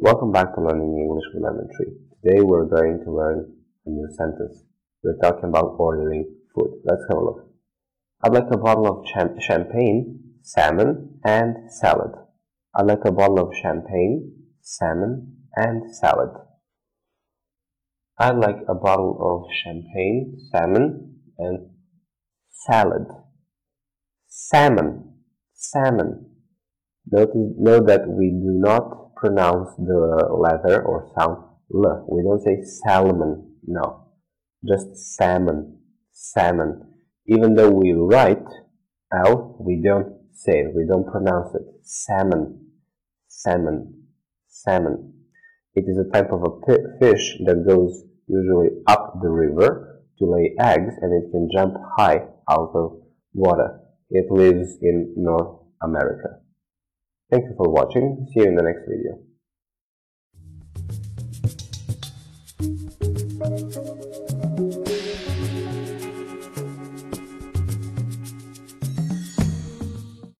Welcome back to Learning English with Lemon Tree. Today we're going to learn a new sentence. We're talking about ordering food. Let's have a look. I'd like a bottle of cham- champagne, salmon, and salad. I'd like a bottle of champagne, salmon, and salad. I'd like a bottle of champagne, salmon, and salad. Salmon, salmon. Note, note that we do not pronounce the letter or sound l. We don't say salmon, no. Just salmon, salmon. Even though we write L, we don't say it, we don't pronounce it. Salmon, salmon, salmon. It is a type of a fish that goes usually up the river to lay eggs and it can jump high out of water. It lives in North America. Thank you for watching. See you in the next video. Thank you.